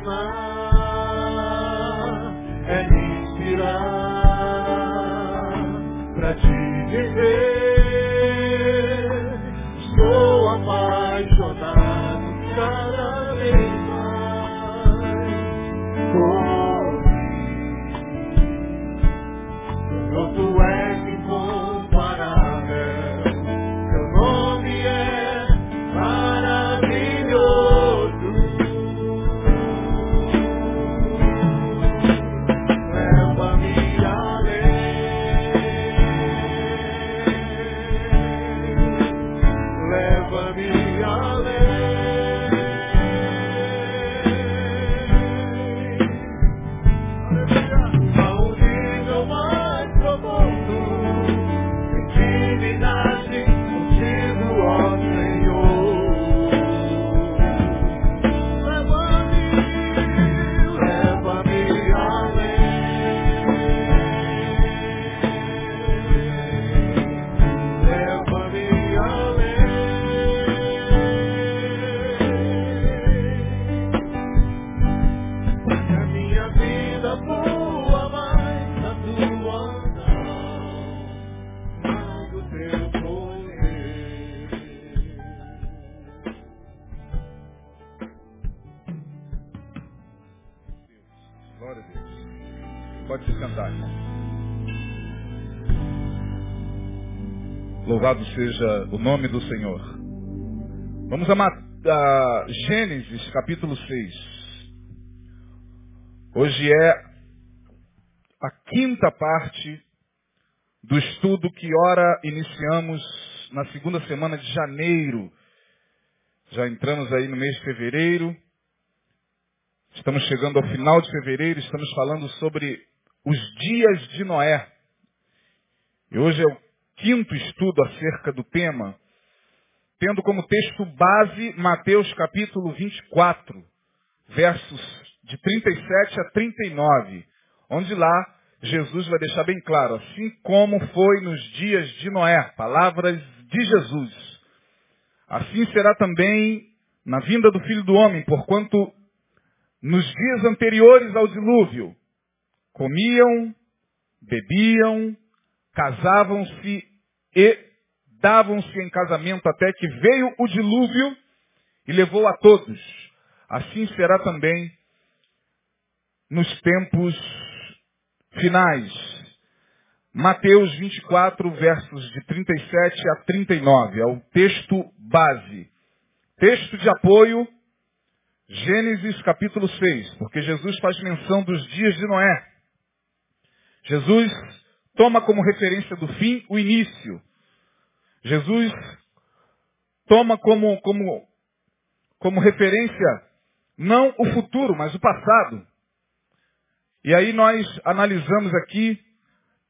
aproximar, seja o nome do Senhor. Vamos a, a Gênesis capítulo 6. Hoje é a quinta parte do estudo que ora iniciamos na segunda semana de janeiro. Já entramos aí no mês de fevereiro. Estamos chegando ao final de fevereiro, estamos falando sobre os dias de Noé. E hoje é o quinto estudo acerca do tema, tendo como texto base Mateus capítulo 24, versos de 37 a 39, onde lá Jesus vai deixar bem claro, assim como foi nos dias de Noé, palavras de Jesus. Assim será também na vinda do Filho do Homem, porquanto nos dias anteriores ao dilúvio, comiam, bebiam, casavam-se e davam-se em casamento até que veio o dilúvio e levou a todos. Assim será também nos tempos finais. Mateus 24, versos de 37 a 39, é o texto base. Texto de apoio, Gênesis capítulo 6, porque Jesus faz menção dos dias de Noé. Jesus toma como referência do fim o início. Jesus toma como, como, como referência não o futuro, mas o passado. E aí nós analisamos aqui,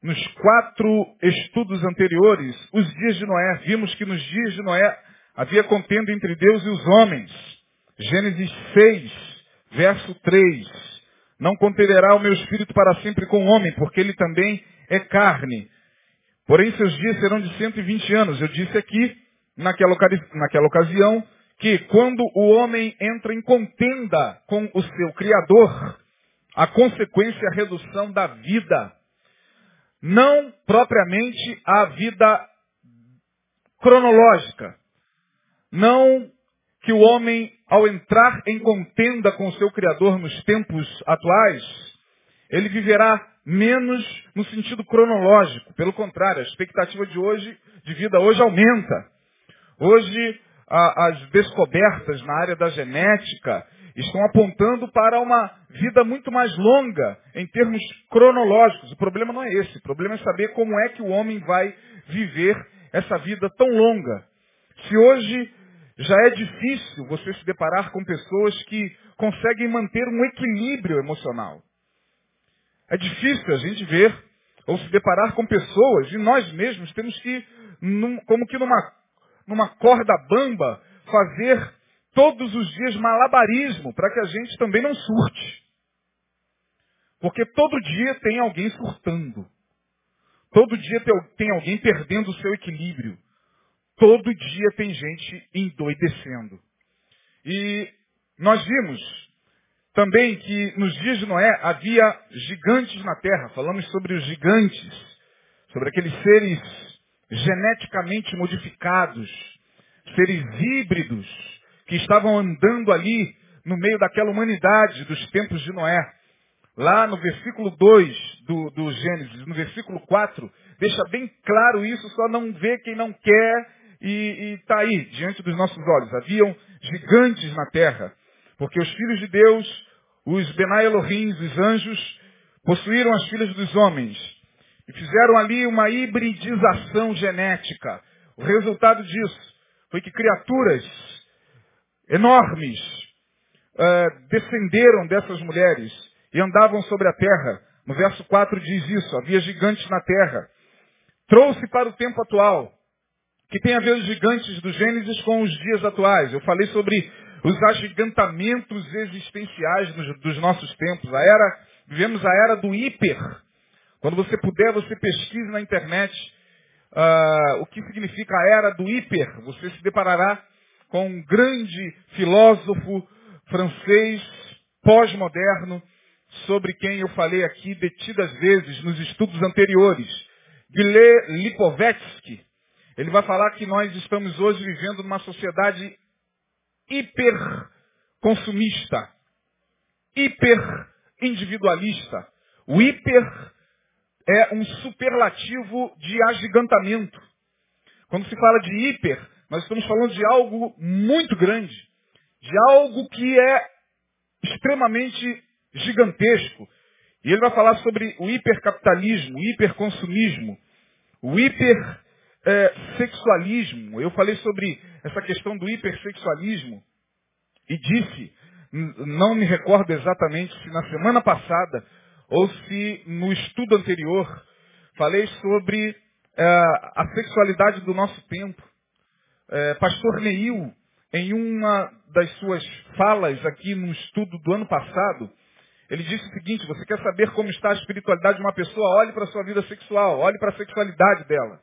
nos quatro estudos anteriores, os dias de Noé. Vimos que nos dias de Noé havia contenda entre Deus e os homens. Gênesis 6, verso 3. Não contenderá o meu espírito para sempre com o homem, porque ele também é carne. Porém, seus dias serão de 120 anos. Eu disse aqui, naquela, naquela ocasião, que quando o homem entra em contenda com o seu Criador, a consequência é a redução da vida. Não propriamente a vida cronológica. Não que o homem, ao entrar em contenda com o seu Criador nos tempos atuais, ele viverá menos no sentido cronológico. Pelo contrário, a expectativa de hoje, de vida hoje aumenta. Hoje, a- as descobertas na área da genética estão apontando para uma vida muito mais longa em termos cronológicos. O problema não é esse. O problema é saber como é que o homem vai viver essa vida tão longa. Se hoje já é difícil você se deparar com pessoas que conseguem manter um equilíbrio emocional. É difícil a gente ver ou se deparar com pessoas e nós mesmos temos que, num- como que numa, numa corda bamba, fazer todos os dias malabarismo para que a gente também não surte. Porque todo dia tem alguém surtando. Todo dia tem- alguém perdendo o seu equilíbrio. Todo dia tem gente endoidecendo. E nós vimos também que nos dias de Noé havia gigantes na terra. Falamos sobre os gigantes, sobre aqueles seres geneticamente modificados, seres híbridos que estavam andando ali no meio daquela humanidade dos tempos de Noé. Lá no versículo 2 do, do Gênesis, no versículo 4, deixa bem claro isso, só não vê quem não quer e está aí, diante dos nossos olhos. Haviam gigantes na terra, porque os filhos de Deus, os Benai Elohim, os anjos, possuíram as filhas dos homens e fizeram ali uma hibridização genética. O resultado disso foi que criaturas enormes uh, descenderam dessas mulheres e andavam sobre a terra. No verso 4 diz isso, havia gigantes na terra. Trouxe para o tempo atual, que tem a ver os gigantes do Gênesis com os dias atuais. Eu falei sobre os agigantamentos existenciais dos nossos tempos. A era, vivemos a era do hiper. Quando você puder, você pesquise na internet uh, o que significa a era do hiper. Você se deparará com um grande filósofo francês pós-moderno sobre quem eu falei aqui detidas vezes nos estudos anteriores. Guilherme Lipovetsky. Ele vai falar que nós estamos hoje vivendo numa sociedade hiperconsumista, hiperindividualista. O hiper é um superlativo de agigantamento. Quando se fala de hiper, nós estamos falando de algo muito grande, de algo que é extremamente gigantesco. E ele vai falar sobre o hipercapitalismo, o hiperconsumismo, o hipersexualismo. Eu falei sobre essa questão do hipersexualismo e disse, não me recordo exatamente se na semana passada ou se no estudo anterior, falei sobre é, a sexualidade do nosso tempo. É, Pastor Neil, em uma das suas falas aqui no estudo do ano passado, ele disse o seguinte, você quer saber como está a espiritualidade de uma pessoa? Olhe para a sua vida sexual, olhe para a sexualidade dela.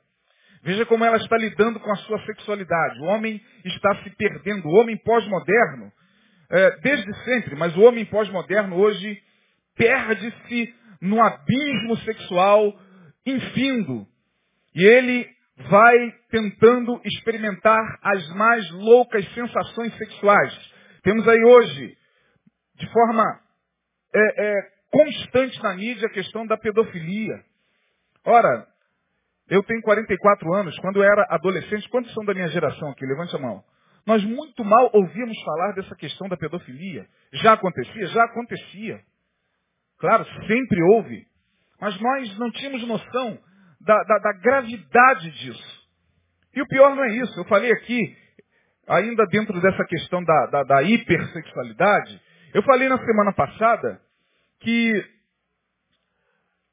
Veja como ela está lidando com a sua sexualidade. O homem está se perdendo. O homem pós-moderno, é, desde sempre, mas o homem pós-moderno hoje perde-se no abismo sexual infindo. E ele vai tentando experimentar as mais loucas sensações sexuais. Temos aí hoje, de forma é, é, constante na mídia, a questão da pedofilia. Ora, eu tenho 44 anos, quando eu era adolescente, quantos são da minha geração aqui? Levante a mão. Nós muito mal ouvíamos falar dessa questão da pedofilia. Já acontecia? Já acontecia. Claro, sempre houve. Mas nós não tínhamos noção da, da, da gravidade disso. E o pior não é isso. Eu falei aqui, ainda dentro dessa questão da, da, da hipersexualidade, eu falei na semana passada que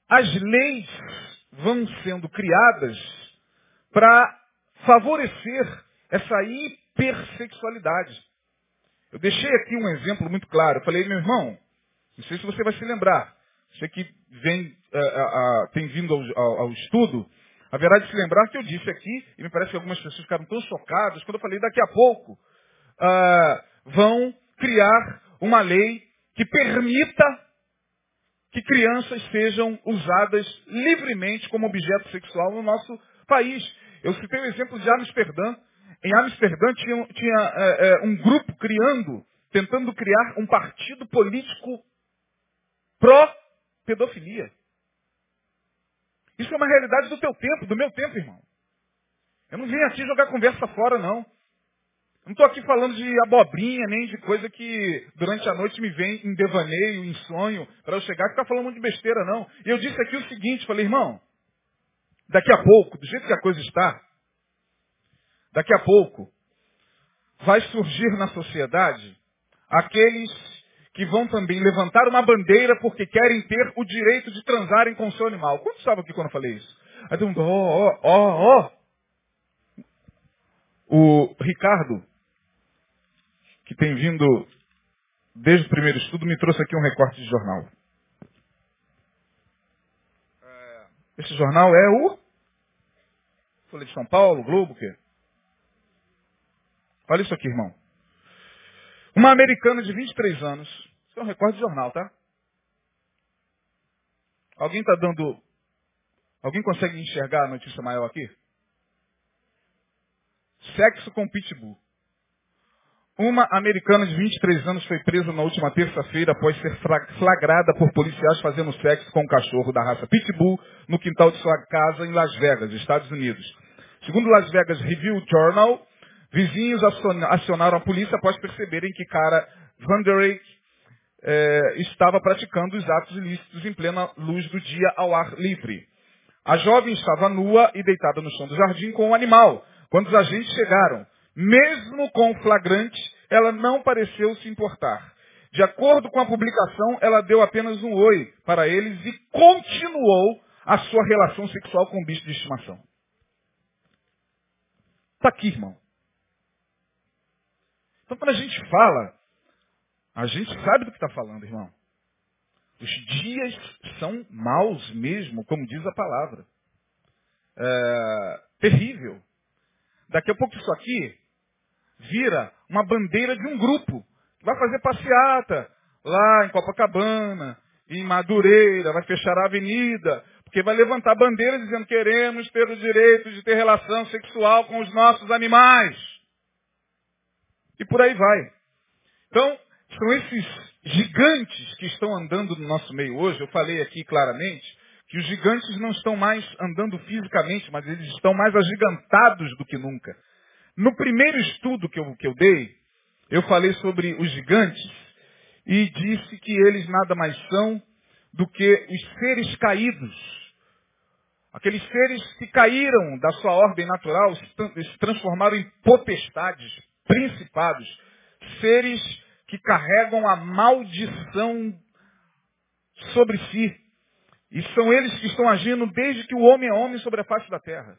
as leis vão sendo criadas para favorecer essa hipersexualidade. Eu deixei aqui um exemplo muito claro. Eu falei, meu irmão, não sei se você vai se lembrar. Você que vem, uh, uh, tem vindo ao, ao, ao, estudo, haverá de se lembrar que eu disse aqui, e me parece que algumas pessoas ficaram tão chocadas, quando eu falei daqui a pouco, uh, vão criar uma lei que permita que crianças sejam usadas livremente como objeto sexual no nosso país. Eu citei o exemplo de Amsterdã. Em Amsterdã tinha, tinha é, é, um grupo criando, tentando criar um partido político pró-pedofilia. Isso é uma realidade do teu tempo, do meu tempo, irmão. Eu não vim aqui jogar conversa fora, não. Não estou aqui falando de abobrinha, nem de coisa que durante a noite me vem em devaneio, em sonho, para eu chegar e ficar falando muito de besteira, não. E eu disse aqui o seguinte, falei, irmão, daqui a pouco, do jeito que a coisa está, daqui a pouco, vai surgir na sociedade aqueles que vão também levantar uma bandeira porque querem ter o direito de transarem com o seu animal. Quantos estavam aqui quando eu falei isso? Aí tem um, ó, ó, ó, ó. O Ricardo, que tem vindo desde o primeiro estudo, me trouxe aqui um recorte de jornal. É, esse jornal é o Folha de São Paulo, Globo, o quê? Olha isso aqui, irmão. Uma americana de 23 anos Isso é um recorte de jornal, tá? Alguém está dando. Alguém consegue enxergar a notícia maior aqui? Sexo com pitbull. Uma americana de 23 anos foi presa na última terça-feira após ser flagrada por policiais fazendo sexo com um cachorro da raça Pitbull no quintal de sua casa em Las Vegas, Estados Unidos. Segundo Las Vegas Review Journal, vizinhos acionaram a polícia após perceberem que cara Vanderake eh, estava praticando os atos ilícitos em plena luz do dia ao ar livre. A jovem estava nua e deitada no chão do jardim com o um animal, quando os agentes chegaram. Mesmo com o flagrante, ela não pareceu se importar. De acordo com a publicação, ela deu apenas um oi para eles e continuou a sua relação sexual com o bicho de estimação. Está aqui, irmão. Então, quando a gente fala, a gente sabe do que está falando, irmão. Os dias são maus mesmo, como diz a palavra. É, terrível. Daqui a pouco isso aqui vira uma bandeira de um grupo vai fazer passeata lá em Copacabana, em Madureira, vai fechar a avenida, porque vai levantar bandeira dizendo queremos ter o direito de ter relação sexual com os nossos animais. E por aí vai. Então, são esses gigantes que estão andando no nosso meio hoje. Eu falei aqui claramente que os gigantes não estão mais andando fisicamente, mas eles estão mais agigantados do que nunca. No primeiro estudo que eu, que eu dei, eu falei sobre os gigantes e disse que eles nada mais são do que os seres caídos. Aqueles seres que caíram da sua ordem natural, se transformaram em potestades, principados, seres que carregam a maldição sobre si. E são eles que estão agindo desde que o homem é homem sobre a face da terra.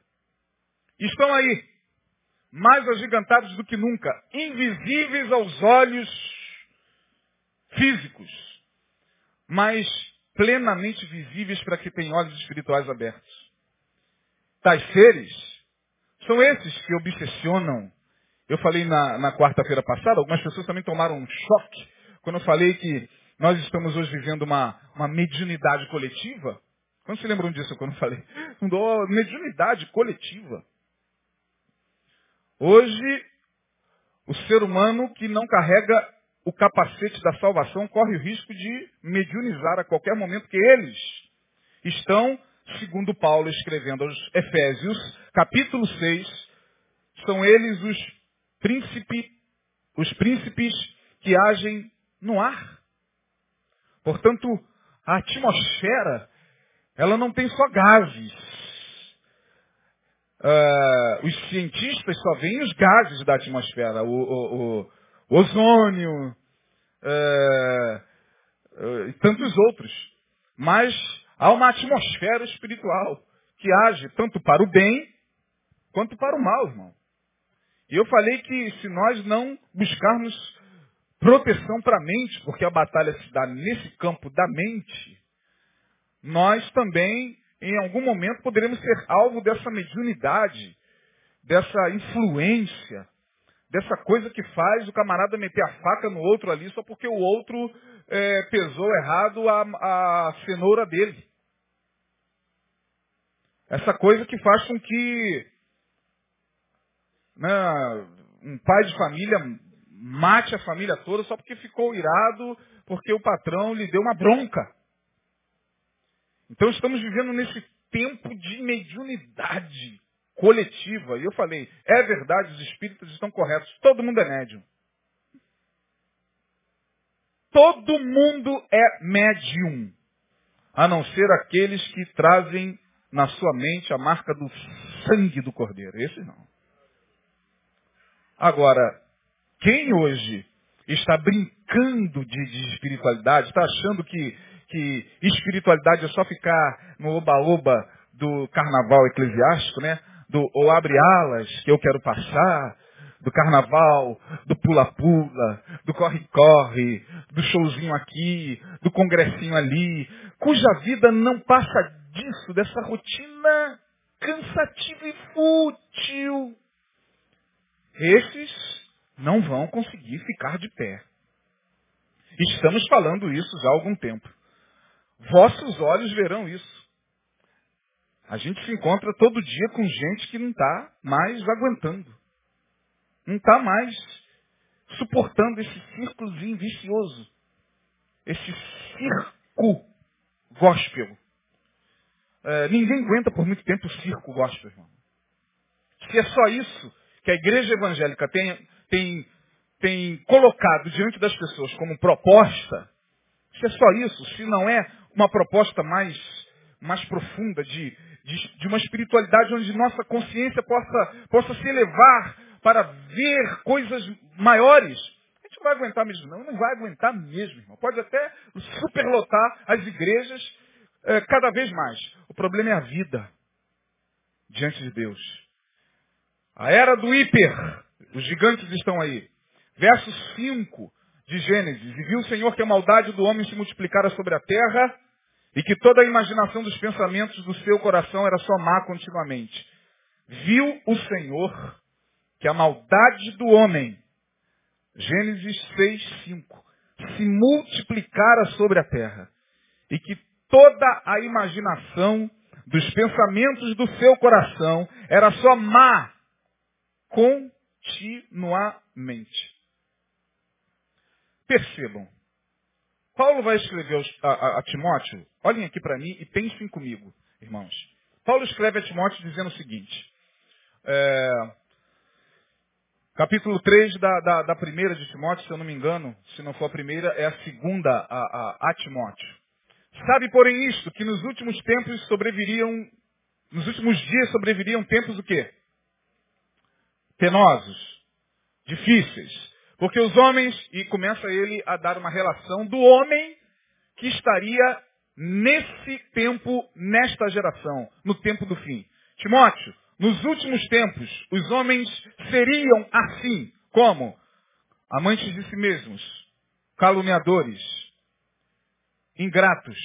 Estão aí, mais agigantados do que nunca, invisíveis aos olhos físicos, mas plenamente visíveis para quem tem olhos espirituais abertos. Tais seres são esses que obsessionam. Eu falei na, na quarta-feira passada, algumas pessoas também tomaram um choque quando eu falei que nós estamos hoje vivendo uma, uma mediunidade coletiva. Quando se lembram disso quando eu falei? Mediunidade coletiva. Hoje, o ser humano que não carrega o capacete da salvação corre o risco de mediunizar a qualquer momento que eles estão, segundo Paulo escrevendo aos Efésios, capítulo 6, são eles os príncipes, os príncipes que agem no ar. Portanto, a atmosfera, ela não tem só gases, uh, os cientistas só veem os gases da atmosfera, o, o, o, ozônio uh, uh, e tantos outros. Mas há uma atmosfera espiritual que age tanto para o bem quanto para o mal, irmão. E eu falei que se nós não buscarmos proteção para a mente, porque a batalha se dá nesse campo da mente, nós também em algum momento poderemos ser alvo dessa mediunidade, dessa influência, dessa coisa que faz o camarada meter a faca no outro ali só porque o outro é, pesou errado a, a cenoura dele. Essa coisa que faz com que né, um pai de família mate a família toda só porque ficou irado, porque o patrão lhe deu uma bronca. Então estamos vivendo nesse tempo de mediunidade coletiva. E eu falei, é verdade, os espíritos estão corretos. Todo mundo é médium. Todo mundo é médium. A não ser aqueles que trazem na sua mente a marca do sangue do cordeiro. Esse não. Agora, quem hoje está brincando de, de espiritualidade, está achando que que espiritualidade é só ficar no oba-oba do carnaval eclesiástico, né? Do ou abre alas que eu quero passar, do carnaval, do pula-pula, do corre-corre, do showzinho aqui, do congressinho ali, cuja vida não passa disso, dessa rotina cansativa e fútil. Esses não vão conseguir ficar de pé. Estamos falando isso já há algum tempo. Vossos olhos verão isso. A gente se encontra todo dia com gente que não está mais aguentando. Não está mais suportando esse círculozinho vicioso. Esse circo gospel. É, ninguém aguenta por muito tempo o circo gospel, irmão. Se é só isso que a igreja evangélica tem, tem, tem colocado diante das pessoas como proposta, se é só isso, se não é uma proposta mais, mais profunda de, de, de uma espiritualidade onde nossa consciência possa, possa se elevar para ver coisas maiores, a gente não vai aguentar mesmo, não. Não vai aguentar mesmo, irmão. Pode até superlotar as igrejas é, cada vez mais. O problema é a vida diante de Deus. A era do hiper. Os gigantes estão aí. Verso 5 de Gênesis. E viu o Senhor que a maldade do homem se multiplicara sobre a terra e que toda a imaginação dos pensamentos do seu coração era só má continuamente. Viu o Senhor que a maldade do homem, Gênesis 6, 5, se multiplicara sobre a terra e que toda a imaginação dos pensamentos do seu coração era só má continuamente. Percebam, Paulo vai escrever a, Timóteo, olhem aqui para mim e pensem comigo, irmãos. Paulo escreve a Timóteo dizendo o seguinte, é, capítulo 3 da, da, da, primeira de Timóteo, se eu não me engano, se não for a primeira, é a segunda a, a, a Timóteo. Sabe, porém, isto, que nos últimos tempos sobreviriam, nos últimos dias sobreviriam tempos o quê? Penosos, difíceis, porque os homens, e começa ele a dar uma relação do homem que estaria nesse tempo, nesta geração, no tempo do fim. Timóteo, nos últimos tempos, os homens seriam assim, como? Amantes de si mesmos, caluniadores, ingratos,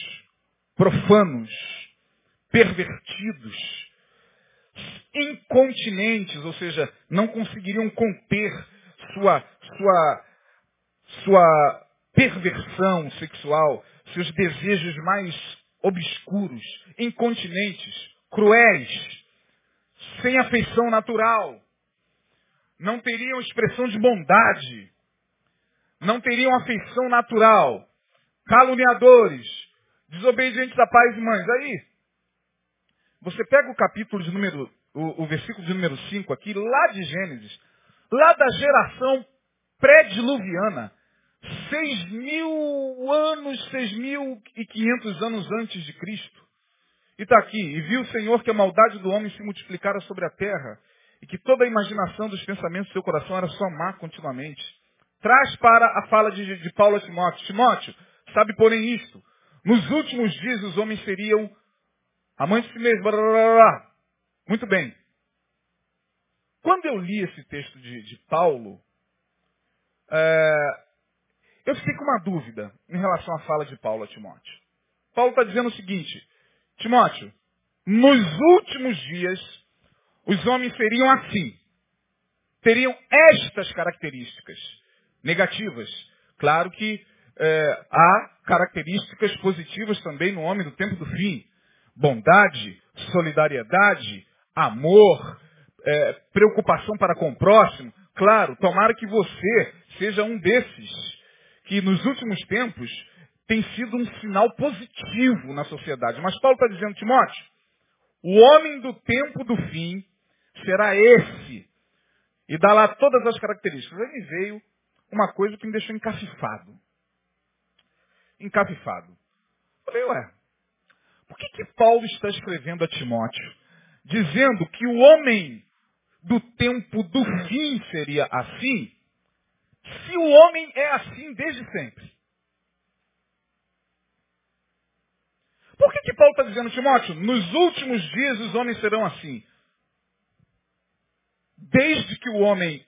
profanos, pervertidos, incontinentes, ou seja, não conseguiriam conter sua, sua, sua perversão sexual, seus desejos mais obscuros, incontinentes, cruéis, sem afeição natural, não teriam expressão de bondade, não teriam afeição natural, caluniadores, desobedientes a pais e mães. Aí, você pega o capítulo de número, o, o versículo de número 5 aqui, lá de Gênesis, lá da geração pré-diluviana, seis mil anos, seis mil e quinhentos anos antes de Cristo. E está aqui, e viu o Senhor que a maldade do homem se multiplicara sobre a terra, e que toda a imaginação dos pensamentos do seu coração era só má continuamente. Traz para a fala de, de Paulo a Timóteo. Timóteo, sabe porém isto, nos últimos dias os homens seriam amantes de si mesmos. Muito bem. Quando eu li esse texto de, de Paulo, é, eu fiquei com uma dúvida em relação à fala de Paulo a Timóteo. Paulo está dizendo o seguinte, Timóteo, nos últimos dias, os homens seriam assim. Teriam estas características negativas. Claro que é, há características positivas também no homem do tempo do fim. Bondade, solidariedade, amor, é, preocupação para com o próximo, claro, tomara que você seja um desses que nos últimos tempos tem sido um sinal positivo na sociedade. Mas Paulo está dizendo, Timóteo, o homem do tempo do fim será esse. E dá lá todas as características. Aí me veio uma coisa que me deixou encafifado. Encafifado. Falei, ué, por que, que Paulo está escrevendo a Timóteo? Dizendo que o homem do tempo do fim seria assim, se o homem é assim desde sempre? Por que, que Paulo está dizendo, Timóteo? Nos últimos dias os homens serão assim. Desde que o homem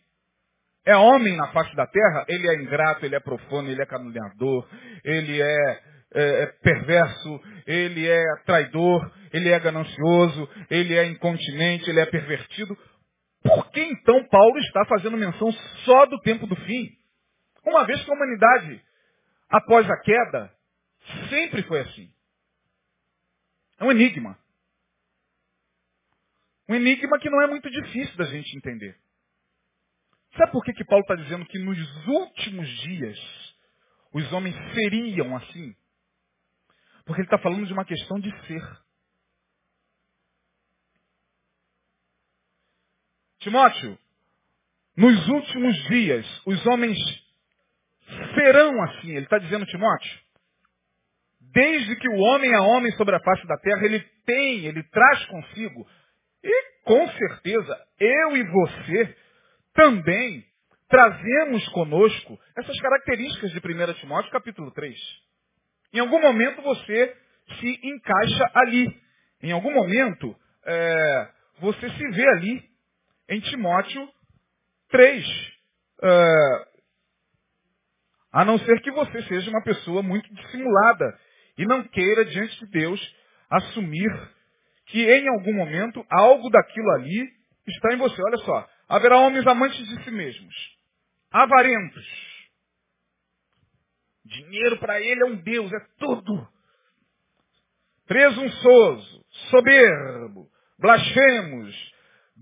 é homem na face da terra, ele é ingrato, ele é profano, ele é caluniador, ele é, é, é perverso, ele é traidor, ele é ganancioso, ele é incontinente, ele é pervertido. Por que então Paulo está fazendo menção só do tempo do fim? Uma vez que a humanidade após a queda, sempre foi assim. É um enigma. Um enigma que não é muito difícil da gente entender. Sabe por que, que Paulo está dizendo que nos últimos dias os homens seriam assim? Porque ele está falando de uma questão de ser. Timóteo, nos últimos dias os homens serão assim. Ele está dizendo, Timóteo, desde que o homem é homem sobre a face da terra, ele tem, ele traz consigo, e com certeza eu e você também trazemos conosco essas características de 1 Timóteo capítulo 3. Em algum momento você se encaixa ali. Em algum momento é, você se vê ali em Timóteo 3. É, a não ser que você seja uma pessoa muito dissimulada e não queira diante de Deus assumir que em algum momento algo daquilo ali está em você. Olha só, haverá homens amantes de si mesmos, avarentos. Dinheiro para ele é um Deus, é tudo. Presunçoso, soberbo, blasfemos,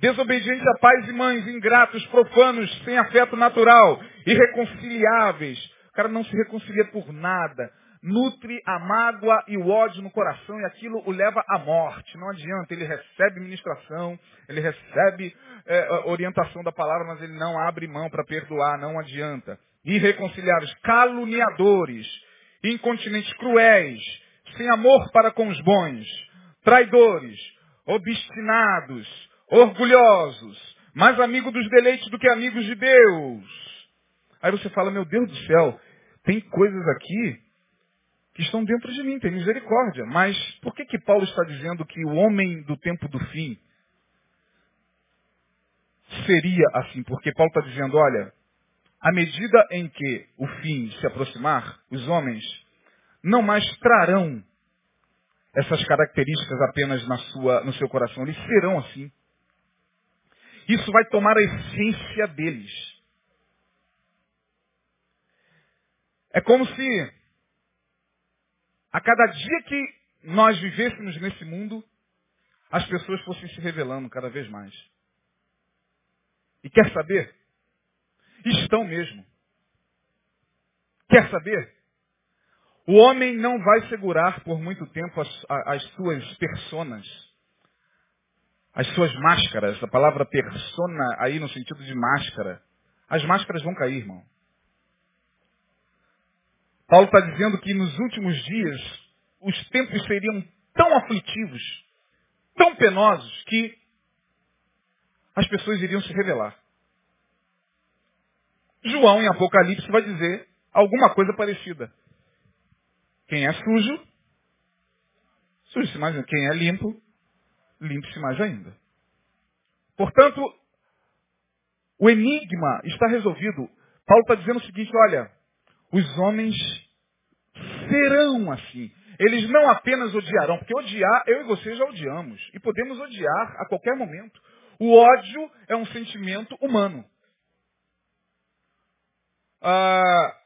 desobedientes a pais e mães, ingratos, profanos, sem afeto natural, irreconciliáveis. O cara não se reconcilia por nada nutre a mágoa e o ódio no coração e aquilo o leva à morte. Não adianta, ele recebe ministração, ele recebe é, orientação da palavra, mas ele não abre mão para perdoar, não adianta. Irreconciliáveis, caluniadores, incontinentes, cruéis, sem amor para com os bons, traidores, obstinados, orgulhosos, mais amigos dos deleites do que amigos de Deus. Aí você fala, meu Deus do céu, tem coisas aqui que estão dentro de mim, tem misericórdia. Mas por que, que Paulo está dizendo que o homem do tempo do fim seria assim? Porque Paulo está dizendo, olha, à medida em que o fim se aproximar, os homens não mais trarão essas características apenas na sua, no seu coração, eles serão assim. Isso vai tomar a essência deles. É como se a cada dia que nós vivêssemos nesse mundo, as pessoas fossem se revelando cada vez mais. E quer saber? Estão mesmo. Quer saber? O homem não vai segurar por muito tempo as, as suas personas, as suas máscaras. A palavra persona aí no sentido de máscara. As máscaras vão cair, irmão. Paulo está dizendo que nos últimos dias os tempos seriam tão aflitivos, tão penosos, que as pessoas iriam se revelar. João, em Apocalipse, vai dizer alguma coisa parecida. Quem é sujo, suje-se mais ainda. Quem é limpo, limpe-se mais ainda. Portanto, o enigma está resolvido. Paulo está dizendo o seguinte, olha, os homens serão assim. Eles não apenas odiarão, porque odiar, eu e você já odiamos. E podemos odiar a qualquer momento. O ódio é um sentimento humano. Ah,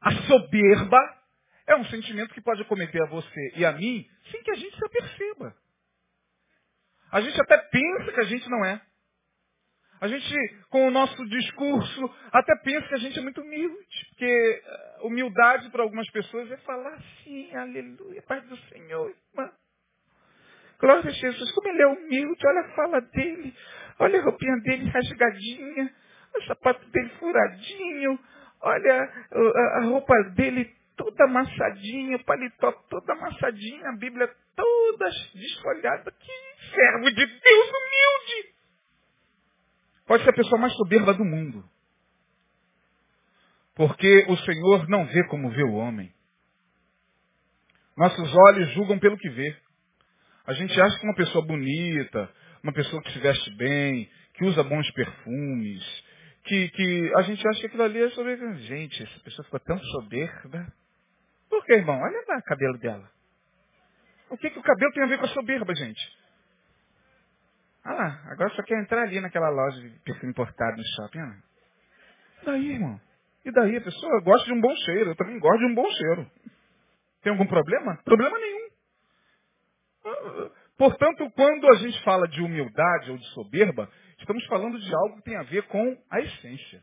a soberba é um sentimento que pode acometer a você e a mim sem que a gente se aperceba. A gente até pensa que a gente não é. A gente, com o nosso discurso, até pensa que a gente é muito humilde. Porque eh, humildade para algumas pessoas é falar assim, aleluia, paz do Senhor, irmã. Glória a Jesus, como ele é humilde, olha a fala dele, olha a roupinha dele rasgadinha, o sapato dele furadinho, olha a, roupa dele toda amassadinha, o paletó todo amassadinho, a Bíblia toda desfolhada. Que servo de Deus humilde! Pode ser a pessoa mais soberba do mundo. Porque o Senhor não vê como vê o homem. Nossos olhos julgam pelo que vê. A gente acha que uma pessoa bonita, uma pessoa que se veste bem, que usa bons perfumes, que, que a gente acha que aquilo ali é soberba. Gente, essa pessoa ficou tão soberba. Por que, irmão? Olha lá o cabelo dela. O que, que o cabelo tem a ver com a soberba, gente? Ah lá, agora só quer entrar ali naquela loja de perfume importado no shopping. Ah. Daí, irmão. E daí a pessoa gosta de um bom cheiro, eu também gosto de um bom cheiro. Tem algum problema? Problema nenhum. Portanto, quando a gente fala de humildade ou de soberba, estamos falando de algo que tem a ver com a essência.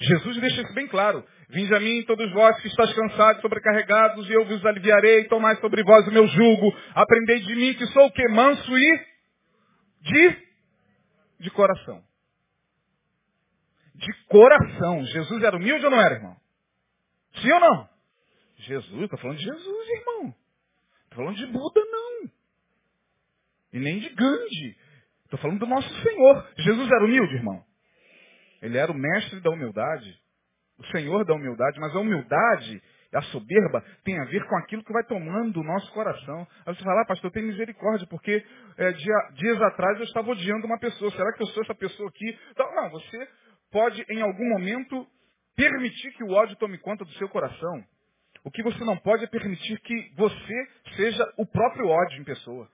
Jesus deixa isso bem claro. Vinde a mim, todos vós que estáis cansados, sobrecarregados, e eu vos aliviarei, tomai sobre vós o meu jugo. Aprendei de mim que sou o que? Manso e de, de coração. De coração. Jesus era humilde ou não era, irmão? Sim ou não? Jesus, está falando de Jesus, irmão. Estou falando de Buda, não. E nem de Gandhi. Estou falando do nosso Senhor. Jesus era humilde, irmão. Ele era o mestre da humildade, o Senhor da humildade, mas a humildade, a soberba, tem a ver com aquilo que vai tomando o nosso coração. Aí você fala, ah, pastor, tem misericórdia, porque é, dia, dias atrás eu estava odiando uma pessoa. Será que eu sou essa pessoa aqui? Então, não, você pode, em algum momento, permitir que o ódio tome conta do seu coração. O que você não pode é permitir que você seja o próprio ódio em pessoa.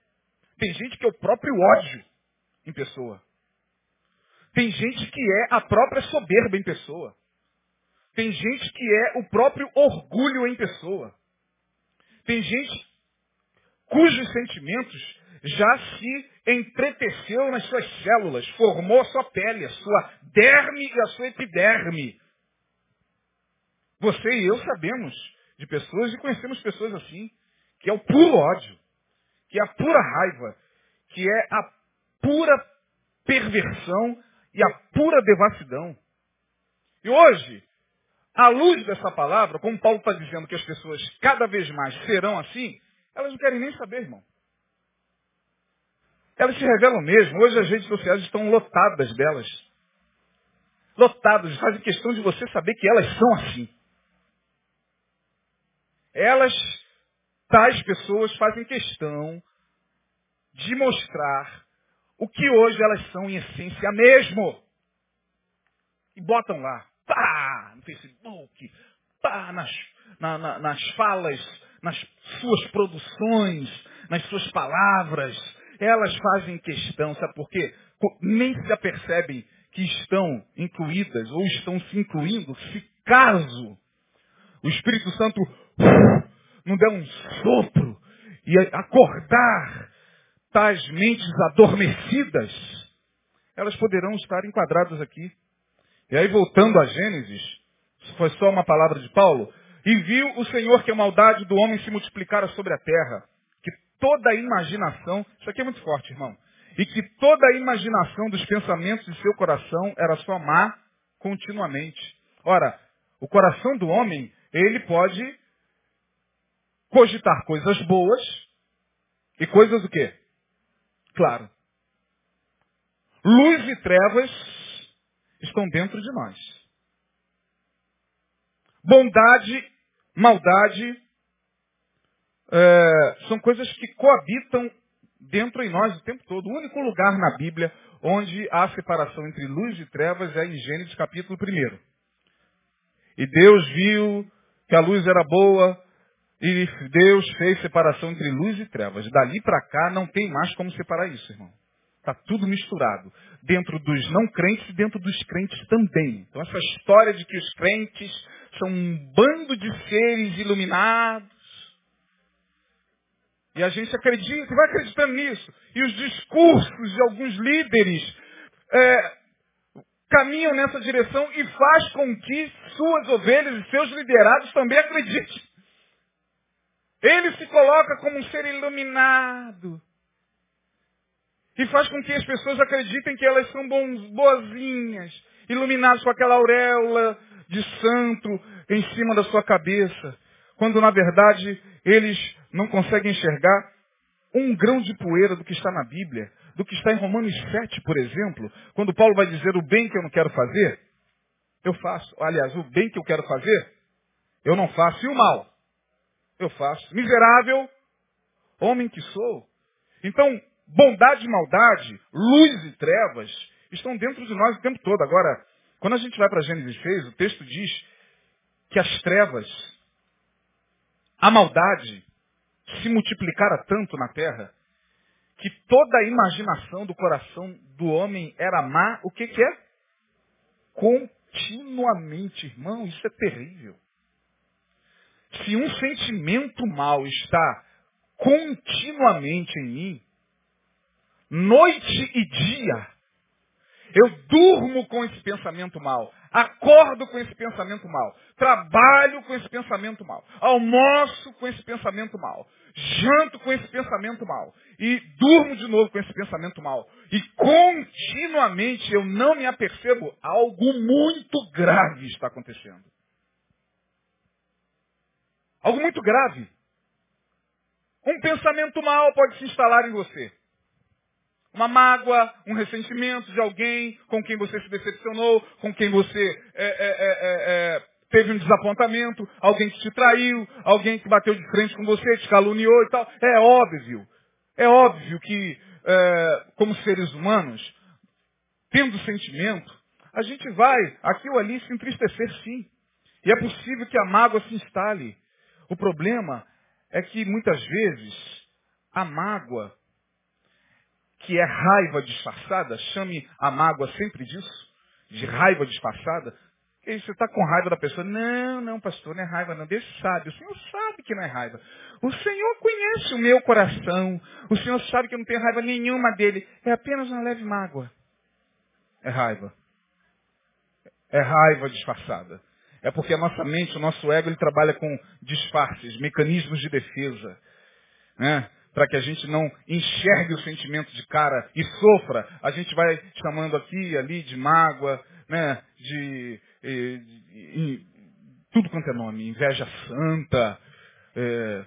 Tem gente que é o próprio ódio em pessoa. Tem gente que é a própria soberba em pessoa. Tem gente que é o próprio orgulho em pessoa. Tem gente cujos sentimentos já se entreteceu nas suas células, formou a sua pele, a sua derme e a sua epiderme. Você e eu sabemos de pessoas e conhecemos pessoas assim, que é o puro ódio, que é a pura raiva, que é a pura perversão e a pura devassidão. E hoje, à luz dessa palavra, como Paulo está dizendo que as pessoas cada vez mais serão assim, elas não querem nem saber, irmão. Elas se revelam mesmo. Hoje as redes sociais estão lotadas delas. Lotadas, fazem questão de você saber que elas são assim. Elas, tais pessoas, fazem questão de mostrar o que hoje elas são em essência mesmo. E botam lá, Facebook, pá, nas, na, na, nas falas, nas suas produções, nas suas palavras. Elas fazem questão, sabe por quê? Nem se apercebem que estão incluídas ou estão se incluindo se caso o Espírito Santo não der um sopro e acordar tais mentes adormecidas, elas poderão estar enquadradas aqui. E aí, voltando a Gênesis, foi só uma palavra de Paulo, e viu o Senhor que a maldade do homem se multiplicara sobre a terra, que toda a imaginação, isso aqui é muito forte, irmão, e que toda a imaginação dos pensamentos de seu coração era só má continuamente. Ora, o coração do homem, ele pode cogitar coisas boas e coisas o quê? Claro. Luz e trevas estão dentro de nós. Bondade, maldade, é, são coisas que coabitam dentro em nós o tempo todo. O único lugar na Bíblia onde há separação entre luz e trevas é em Gênesis capítulo 1. E Deus viu que a luz era boa, e Deus fez separação entre luz e trevas. Dali para cá não tem mais como separar isso, irmão. Está tudo misturado. Dentro dos não crentes e dentro dos crentes também. Então essa história de que os crentes são um bando de seres iluminados. E a gente acredita, vai acreditando nisso. E os discursos de alguns líderes é, caminham nessa direção e faz com que suas ovelhas e seus liderados também acreditem. Ele se coloca como um ser iluminado. E faz com que as pessoas acreditem que elas são bons, boazinhas, iluminadas com aquela auréola de santo em cima da sua cabeça. Quando na verdade eles não conseguem enxergar um grão de poeira do que está na Bíblia, do que está em Romanos 7, por exemplo, quando Paulo vai dizer o bem que eu não quero fazer, eu faço. Aliás, o bem que eu quero fazer, eu não faço. E o mal? eu faço. Miserável homem que sou. Então, bondade e maldade, luz e trevas, estão dentro de nós o tempo todo. Agora, quando a gente vai para Gênesis 6, o texto diz que as trevas, a maldade, se multiplicara tanto na terra, que toda a imaginação do coração do homem era má, o que, que é? continuamente, irmão, isso é terrível. Se um sentimento mal está continuamente em mim, noite e dia, eu durmo com esse pensamento mal, acordo com esse pensamento mal, trabalho com esse pensamento mal, almoço com esse pensamento mal, janto com esse pensamento mal e durmo de novo com esse pensamento mal. E continuamente eu não me apercebo, algo muito grave está acontecendo. Algo muito grave. Um pensamento mal pode se instalar em você. Uma mágoa, um ressentimento de alguém com quem você se decepcionou, com quem você é, é, é, teve um desapontamento, alguém que te traiu, alguém que bateu de frente com você, te caluniou e tal. É óbvio. É óbvio que, como seres humanos, tendo sentimento, a gente vai aqui ou ali se entristecer sim. E é possível que a mágoa se instale. O problema é que muitas vezes a mágoa, que é raiva disfarçada, chame a mágoa sempre disso, de raiva disfarçada. E você está com raiva da pessoa. Não, não, pastor, não é raiva, não. Deus sabe. O Senhor sabe que não é raiva. O Senhor conhece o meu coração. O Senhor sabe que eu não tenho raiva nenhuma dele. É apenas uma leve mágoa. É raiva. É raiva disfarçada. É porque a nossa mente, o nosso ego, ele trabalha com disfarces, mecanismos de defesa. Né? Para que a gente não enxergue o sentimento de cara e sofra, a gente vai chamando aqui e ali de mágoa, né? de, de, de, de tudo quanto é nome, inveja santa, é...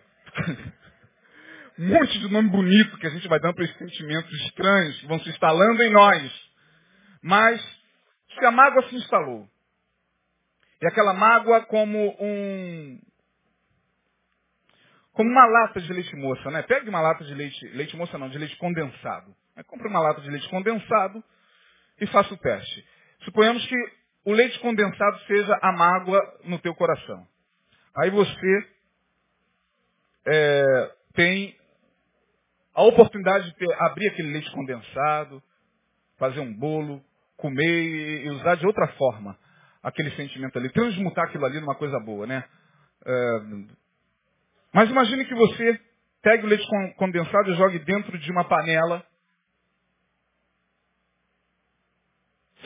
um monte de nome bonito que a gente vai dando para esses sentimentos estranhos que vão se instalando em nós. Mas se a mágoa se instalou, e aquela mágoa como um. Como uma lata de leite moça, né? Pegue uma lata de leite, leite moça não, de leite condensado. Aí compre uma lata de leite condensado e faça o teste. Suponhamos que o leite condensado seja a mágoa no teu coração. Aí você é, tem a oportunidade de ter, abrir aquele leite condensado, fazer um bolo, comer e usar de outra forma aquele sentimento ali, transmutar aquilo ali numa coisa boa, né? É... Mas imagine que você pegue o leite condensado e jogue dentro de uma panela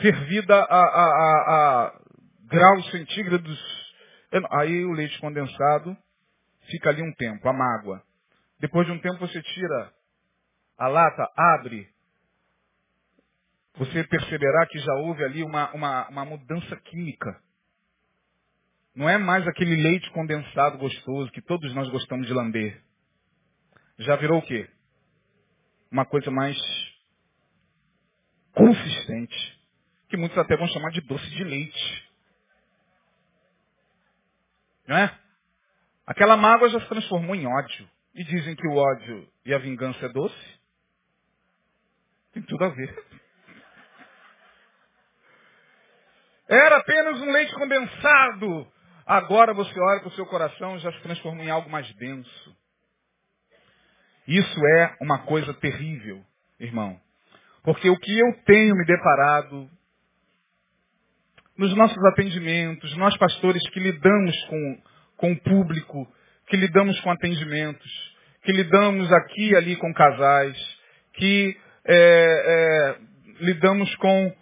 fervida a, a, a, a graus centígrados. Aí o leite condensado fica ali um tempo, a mágoa. Depois de um tempo você tira a lata, abre, você perceberá que já houve ali uma, uma, uma mudança química. Não é mais aquele leite condensado gostoso que todos nós gostamos de lamber. Já virou o quê? Uma coisa mais consistente. Que muitos até vão chamar de doce de leite. Não é? Aquela mágoa já se transformou em ódio. E dizem que o ódio e a vingança é doce. Tem tudo a ver. Era apenas um leite condensado. Agora você olha para o seu coração e já se transformou em algo mais denso. Isso é uma coisa terrível, irmão. Porque o que eu tenho me deparado nos nossos atendimentos, nós pastores que lidamos com, com o público, que lidamos com atendimentos, que lidamos aqui e ali com casais, que é, é, lidamos com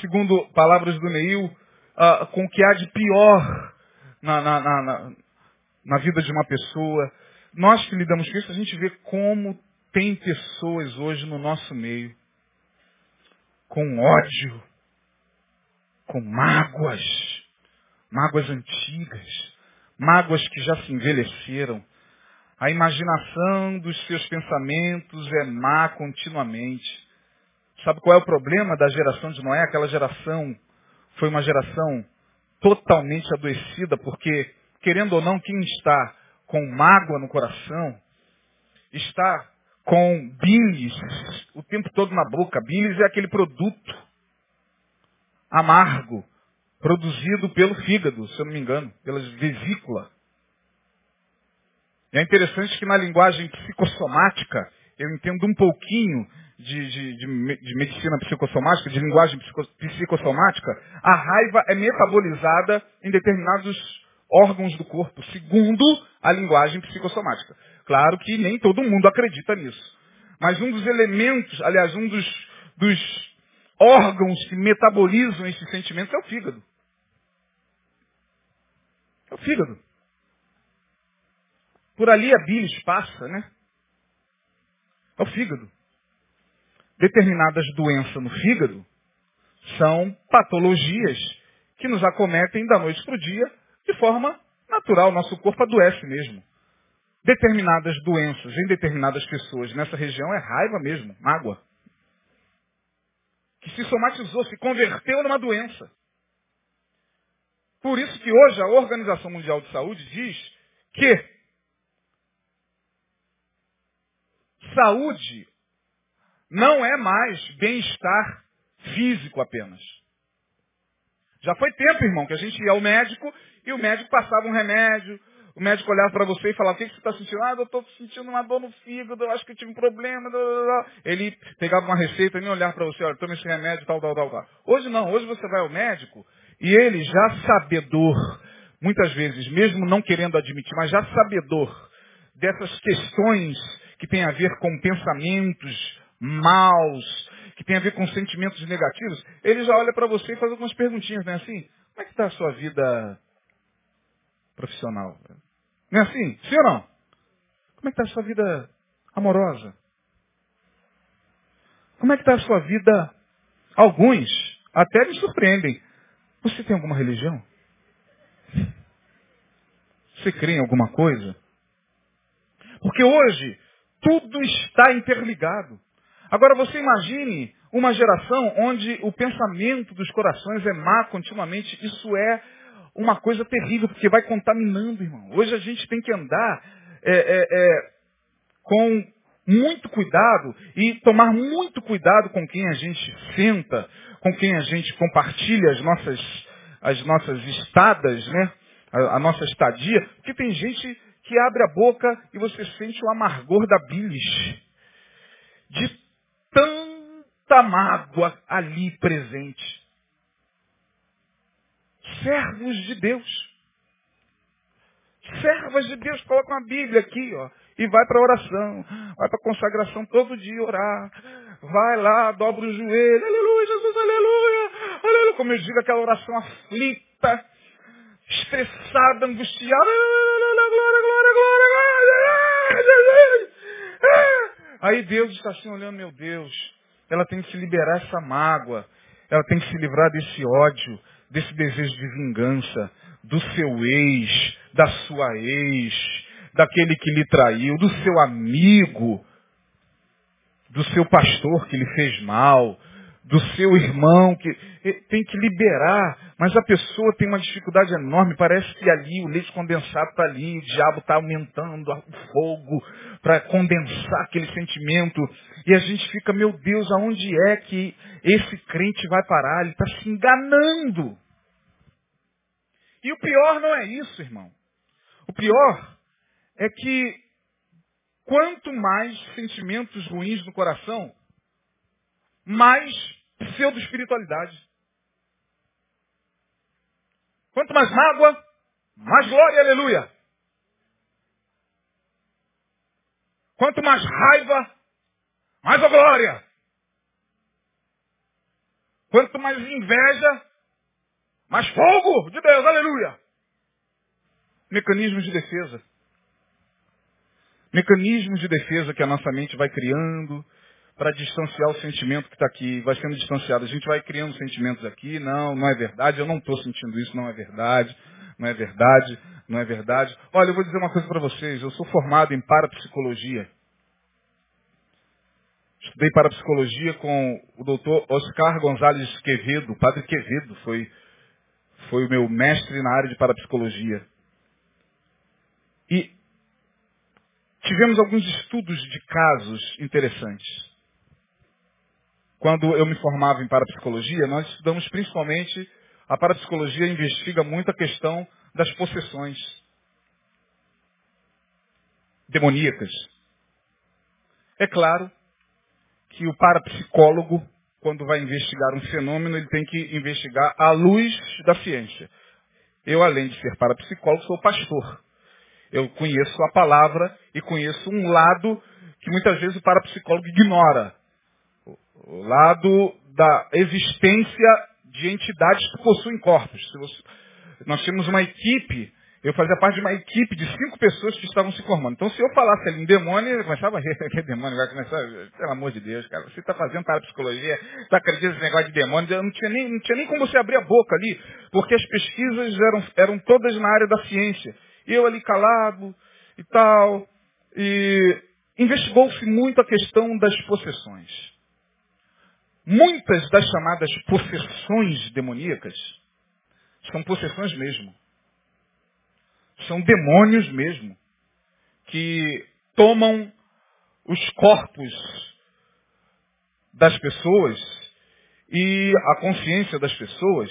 segundo palavras do Neil, uh, com o que há de pior na, na, na, na vida de uma pessoa. Nós que lidamos com isso, a gente vê como tem pessoas hoje no nosso meio com ódio, com mágoas, mágoas antigas, mágoas que já se envelheceram. A imaginação dos seus pensamentos é má continuamente. Sabe qual é o problema da geração de Noé? Aquela geração foi uma geração totalmente adoecida, porque, querendo ou não, quem está com mágoa no coração, está com bilis o tempo todo na boca. Bilis é aquele produto amargo, produzido pelo fígado, se eu não me engano, pela vesícula. E é interessante que na linguagem psicossomática eu entendo um pouquinho de, de, de de medicina psicossomática, de linguagem psico- psicossomática, a raiva é metabolizada em determinados órgãos do corpo, segundo a linguagem psicossomática. Claro que nem todo mundo acredita nisso. Mas um dos elementos, aliás, um dos, dos órgãos que metabolizam esses sentimentos é o fígado. É o fígado. Por ali a bilis passa, né? É o fígado. Determinadas doenças no fígado são patologias que nos acometem da noite para o dia de forma natural. Nosso corpo adoece mesmo. Determinadas doenças em determinadas pessoas nessa região é raiva mesmo, mágoa. Que se somatizou, se converteu numa doença. Por isso que hoje a Organização Mundial de Saúde diz que saúde não é mais bem-estar físico apenas. Já foi tempo, irmão, que a gente ia ao médico e o médico passava um remédio, o médico olhava para você e falava, o que, você está sentindo? Ah, eu estou sentindo uma dor no fígado, eu acho que eu tive um problema. blá, blá, blá." Ele pegava uma receita e olhava para você, olha, toma esse remédio, tal, tal, tal, tal. Hoje não, hoje você vai ao médico e ele já sabedor, muitas vezes, mesmo não querendo admitir, mas já sabedor dessas questões que têm a ver com pensamentos maus, que têm a ver com sentimentos negativos, ele já olha para você e faz algumas perguntinhas, né? Assim, como é que está a sua vida profissional? Não é assim? Sim ou não? Como é que está a sua vida amorosa? Como é que está a sua vida? Alguns até me surpreendem. Você tem alguma religião? Você crê em alguma coisa? Porque hoje tudo está interligado. Agora você imagine uma geração onde o pensamento dos corações é má continuamente. Isso é uma coisa terrível, porque vai contaminando, irmão. Hoje a gente tem que andar é, é, é, com muito cuidado e tomar muito cuidado com quem a gente senta, com quem a gente compartilha as nossas, as nossas estadas, né? A, a nossa estadia, porque tem gente que abre a boca e você sente o amargor da bilis. De tanta mágoa ali presente. Servos de Deus. Servas de Deus colocam a Bíblia aqui, ó, e vai para oração, vai para consagração todo dia orar, vai lá, dobra o joelho, aleluia, Jesus, aleluia, aleluia, como eu digo, aquela oração aflita, estressada, angustiada, aleluia, glória, glória, glória, glória, Jesus. Ah! Aí Deus está assim olhando, meu Deus, ela tem que se liberar essa mágoa, ela tem que se livrar desse ódio, desse desejo de vingança, do seu ex, da sua ex, daquele que lhe traiu, do seu amigo, do seu pastor que lhe fez mal, do seu irmão que tem que liberar, mas a pessoa tem uma dificuldade enorme, parece que ali o leite condensado está ali, o diabo está aumentando o fogo para condensar aquele sentimento, e a gente fica, meu Deus, aonde é que esse crente vai parar? Ele está se enganando. E o pior não é isso, irmão. O pior é que quanto mais sentimentos ruins no coração, mais pseudo-espiritualidade. Quanto mais mágoa, mais glória, aleluia. Quanto mais raiva, mais a glória. Quanto mais inveja, mais fogo de Deus, aleluia. Mecanismos de defesa. Mecanismos de defesa que a nossa mente vai criando para distanciar o sentimento que está aqui. Vai sendo distanciado. A gente vai criando sentimentos aqui. Não, não é verdade. Eu não estou sentindo isso. Não é verdade. Não é verdade. Não é verdade. Olha, eu vou dizer uma coisa para vocês. Eu sou formado em parapsicologia. Estudei parapsicologia com o doutor Oscar Gonzalez Quevedo. O padre Quevedo foi, foi o meu mestre na área de parapsicologia. E tivemos alguns estudos de casos interessantes. Quando eu me formava em parapsicologia, nós estudamos principalmente, a parapsicologia investiga muito a questão das possessões demoníacas. É claro que o parapsicólogo, quando vai investigar um fenômeno, ele tem que investigar à luz da ciência. Eu, além de ser parapsicólogo, sou pastor. Eu conheço a palavra e conheço um lado que muitas vezes o parapsicólogo ignora. O lado da existência de entidades que possuem corpos. Nós temos uma equipe eu fazia parte de uma equipe de cinco pessoas que estavam se formando. Então, se eu falasse ali em demônio, eu começava a rir. Que demônio vai começar? Pelo amor de Deus, cara. Você está fazendo parapsicologia, está acreditando nesse negócio de demônio. Eu não tinha, nem, não tinha nem como você abrir a boca ali, porque as pesquisas eram, eram todas na área da ciência. Eu ali calado e tal. E investigou-se muito a questão das possessões. Muitas das chamadas possessões demoníacas são possessões mesmo. São demônios mesmo, que tomam os corpos das pessoas e a consciência das pessoas,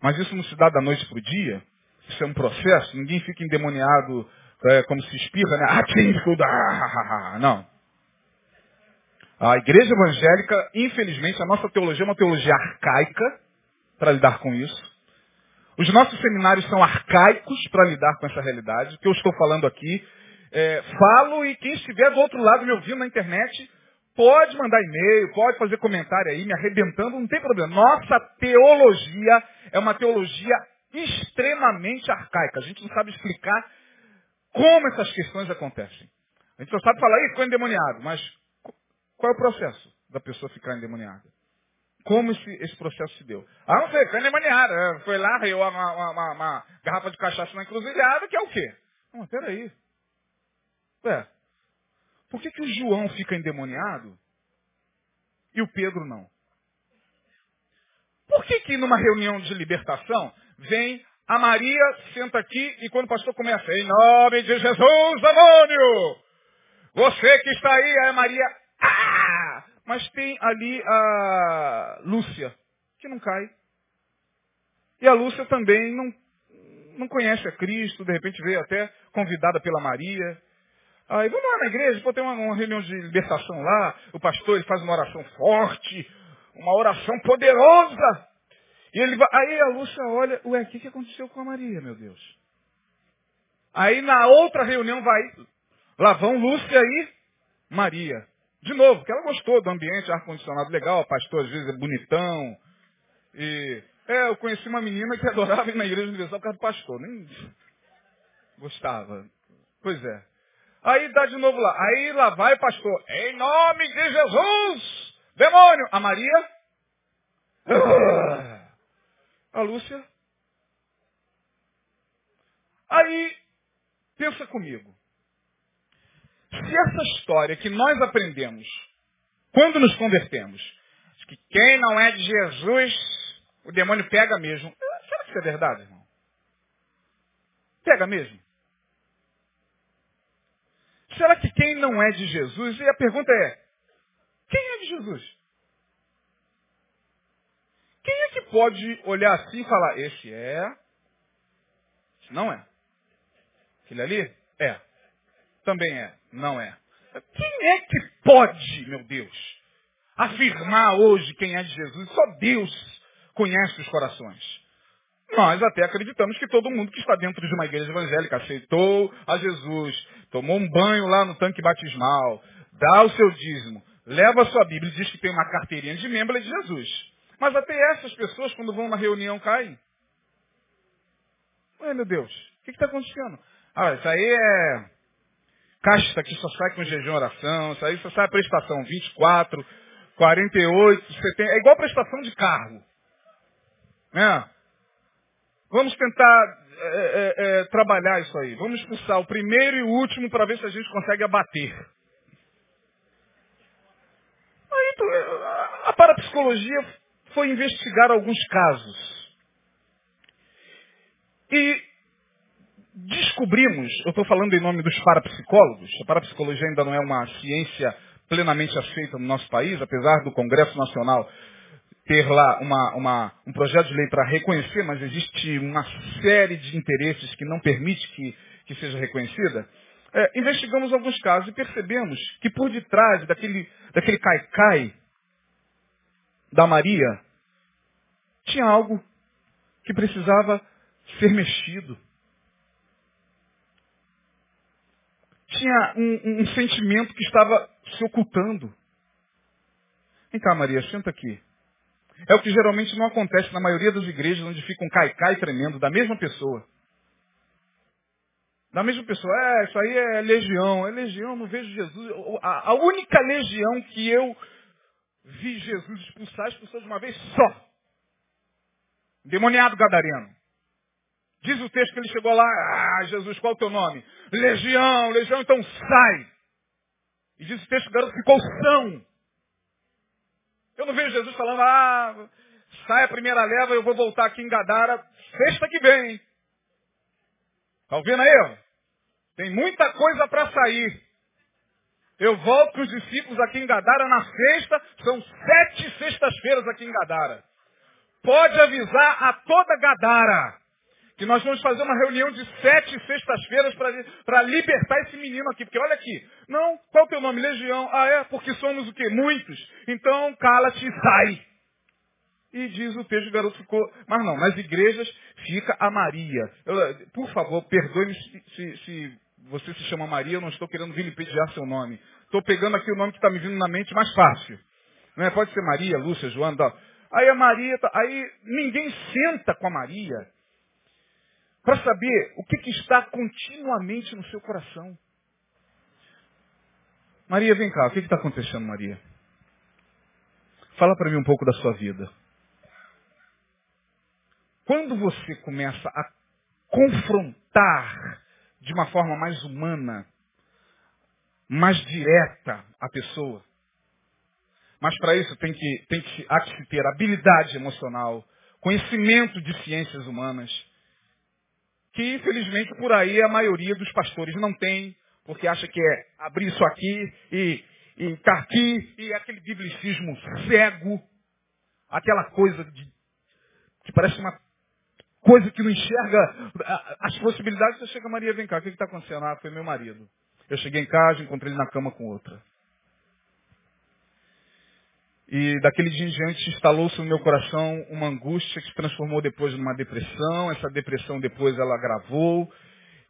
mas isso não se dá da noite para o dia, isso é um processo, ninguém fica endemoniado é, como se espirra, né? Ah, não. A igreja evangélica, infelizmente, a nossa teologia é uma teologia arcaica para lidar com isso. Os nossos seminários são arcaicos para lidar com essa realidade. O que eu estou falando aqui, é, falo e quem estiver do outro lado me ouvindo na internet, pode mandar e-mail, pode fazer comentário aí, me arrebentando, não tem problema. Nossa teologia é uma teologia extremamente arcaica. A gente não sabe explicar como essas questões acontecem. A gente só sabe falar, aí ficou endemoniado, mas qual é o processo da pessoa ficar endemoniada? como esse, esse processo se deu. Ah, não sei, foi endemoniada. É, foi lá, riu uma, uma, uma, garrafa de cachaça na encruzilhada, que é o quê? Não, peraí. Ué, por que, que o João fica endemoniado e o Pedro não? Por que, que numa reunião de libertação vem a Maria, senta aqui e quando o pastor começa, em nome de Jesus, demônio! Você que está aí, é Maria, ah! Mas tem ali a Lúcia, que não cai. E a Lúcia também não, não conhece a Cristo, de repente veio até convidada pela Maria. Aí vamos lá na igreja, pô, tem uma, uma reunião de libertação lá, o pastor faz uma oração forte, uma oração poderosa. E ele vai, aí a Lúcia olha, ué, o que, que aconteceu com a Maria, meu Deus? Aí na outra reunião vai, lá vão Lúcia e Maria. De novo, que ela gostou do ambiente, ar-condicionado legal, pastor às vezes é bonitão. E, é, eu conheci uma menina que adorava ir na igreja universal por causa do pastor. Nem gostava. Pois é. Aí dá de novo lá. Aí lá vai o pastor. Em nome de Jesus! Demônio! A Maria? A Lúcia? Aí, pensa comigo. Se essa história que nós aprendemos quando nos convertemos, que quem não é de Jesus, o demônio pega mesmo. Será que isso é verdade, irmão? Pega mesmo? Será que quem não é de Jesus, e a pergunta é, quem é de Jesus? Quem é que pode olhar assim e falar, esse é, esse não é. Aquele ali? É. Também é. Não é. Quem é que pode, meu Deus, afirmar hoje quem é de Jesus? Só Deus conhece os corações. Nós até acreditamos que todo mundo que está dentro de uma igreja evangélica aceitou a Jesus, tomou um banho lá no tanque batismal, dá o seu dízimo, leva a sua Bíblia e diz que tem uma carteirinha de membro é de Jesus. Mas até essas pessoas, quando vão na reunião, caem. Ué, meu Deus, o que está acontecendo? Ah, isso aí é Caixa que só sai com jejum e oração, isso aí só sai a prestação 24, 48, 70. É igual a prestação de carro. Né? Vamos tentar é, é, é, trabalhar isso aí. Vamos expulsar o primeiro e o último para ver se a gente consegue abater. Aí a parapsicologia foi investigar alguns casos. E descobrimos, eu estou falando em nome dos parapsicólogos, a parapsicologia ainda não é uma ciência plenamente aceita no nosso país, apesar do Congresso Nacional ter lá uma, uma, um projeto de lei para reconhecer, mas existe uma série de interesses que não permite que, que seja reconhecida. É, investigamos alguns casos e percebemos que por detrás daquele, daquele caicai da Maria tinha algo que precisava ser mexido. Tinha um, um, sentimento que estava se ocultando. Vem cá, Maria, senta aqui. É o que geralmente não acontece na maioria das igrejas onde fica um caicai tremendo da mesma pessoa. Da mesma pessoa. É, isso aí é legião. É legião, não vejo Jesus. A, única legião que eu vi Jesus expulsar, expulsou de uma vez só. Demoniado gadareno. Diz o texto que ele chegou lá, ah, Jesus, qual é o teu nome? Legião, legião, então sai. E diz o texto que o garoto ficou são. Eu não vejo Jesus falando, ah, sai a primeira leva, eu vou voltar aqui em Gadara sexta que vem. Está ouvindo aí? Tem muita coisa para sair. Eu volto com os discípulos aqui em Gadara na sexta, são sete sextas-feiras aqui em Gadara. Pode avisar a toda Gadara que nós vamos fazer uma reunião de sete sextas-feiras para libertar esse menino aqui. Porque olha aqui, não, qual é o teu nome? Legião. Ah, é? Porque somos o quê? Muitos. Então, cala-te e sai. E diz o texto, o garoto ficou. Mas não, nas igrejas fica a Maria. Eu, por favor, perdoe-me se, se, se, você se chama Maria, eu não estou querendo vilipendiar seu nome. Estou pegando aqui o nome que está me vindo na mente mais fácil. Não é? Pode ser Maria, Lúcia, Joana. Tal. Aí a Maria, tá, aí ninguém senta com a Maria para saber o que, que está continuamente no seu coração. Maria, vem cá, o que está acontecendo, Maria? Fala para mim um pouco da sua vida. Quando você começa a confrontar de uma forma mais humana, mais direta a pessoa, mas para isso tem que, tem que, há que se ter habilidade emocional, conhecimento de ciências humanas, que infelizmente por aí a maioria dos pastores não tem, porque acha que é abrir isso aqui e, e aqui, e aquele biblicismo cego, aquela coisa de, que parece uma coisa que não enxerga as possibilidades. Você chega, Maria, vem cá, o que está acontecendo? Ah, foi meu marido. Eu cheguei em casa, encontrei ele na cama com outra. E daquele dia em diante instalou-se no meu coração uma angústia que se transformou depois numa depressão. Essa depressão depois ela agravou.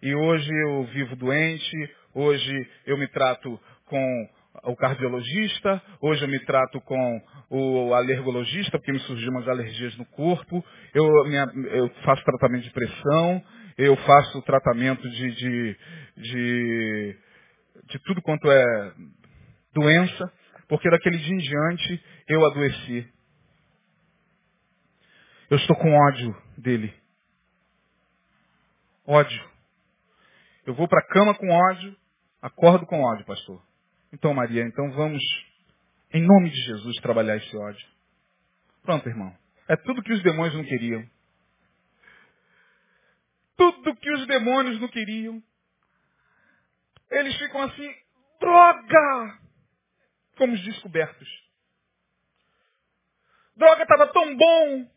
E hoje eu vivo doente. Hoje eu me trato com o cardiologista. Hoje eu me trato com o alergologista, porque me surgiram umas alergias no corpo. Eu, minha, eu faço tratamento de pressão. Eu faço tratamento de, de, de, de tudo quanto é doença porque daquele dia em diante eu adoeci. Eu estou com ódio dele. Ódio. Eu vou para a cama com ódio, acordo com ódio, pastor. Então, Maria, então vamos, em nome de Jesus, trabalhar esse ódio. Pronto, irmão. É tudo que os demônios não queriam. Tudo que os demônios não queriam. Eles ficam assim, droga! Fomos descobertos. Droga estava tão bom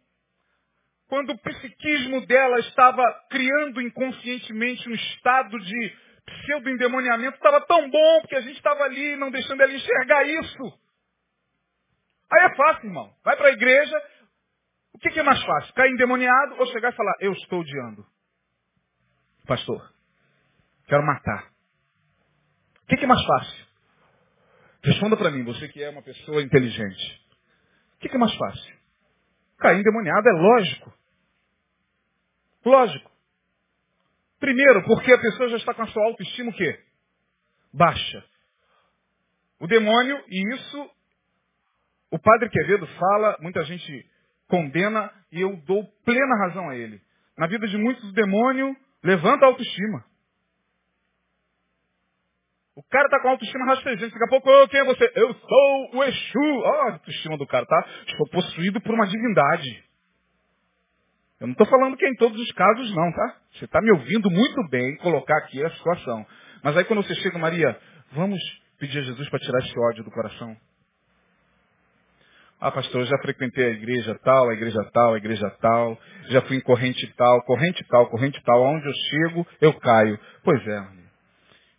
quando o psiquismo dela estava criando inconscientemente um estado de pseudo-endemoniamento, estava tão bom porque a gente estava ali não deixando ela enxergar isso. Aí é fácil, irmão. Vai para a igreja. O que, que, é mais fácil? Cair endemoniado ou chegar e falar, eu estou odiando? Pastor, quero matar. O que, que é mais fácil? Responda para mim, você que é uma pessoa inteligente. O que, é mais fácil? Cair endemoniado é lógico. Lógico. Primeiro, porque a pessoa já está com a sua autoestima o quê? Baixa. O demônio, e isso o padre Quevedo fala, muita gente condena, e eu dou plena razão a ele. Na vida de muitos, o demônio levanta a autoestima. O cara tá com autoestima rastejante. Daqui a pouco, oh, quem é você? Eu sou o Exu. Oh, a autoestima do cara, tá? Estou possuído por uma divindade. Eu não estou falando que é em todos os casos, não, tá? Você está me ouvindo muito bem colocar aqui a situação. Mas aí quando você chega, Maria, vamos pedir a Jesus para tirar esse ódio do coração. Ah, pastor, eu já frequentei a igreja tal, a igreja tal, a igreja tal, já fui em corrente tal, corrente tal, corrente tal, aonde eu chego, eu caio. Pois é,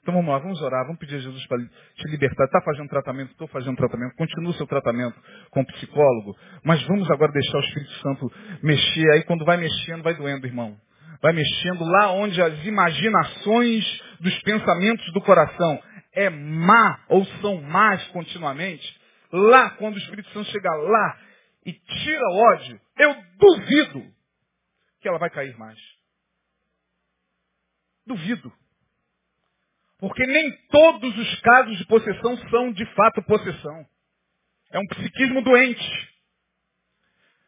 Então vamos lá, vamos orar, vamos pedir a Jesus para te libertar. Está fazendo tratamento? Estou fazendo tratamento. Continua o seu tratamento com o psicólogo. Mas vamos agora deixar o Espírito Santo mexer. Aí quando vai mexendo, vai doendo, irmão. Vai mexendo lá onde as imaginações dos pensamentos do coração é má ou são más continuamente. Lá, quando o Espírito Santo chegar lá e tira o ódio, eu duvido que ela vai cair mais. Duvido. Porque nem todos os casos de possessão são de fato possessão. É um psiquismo doente.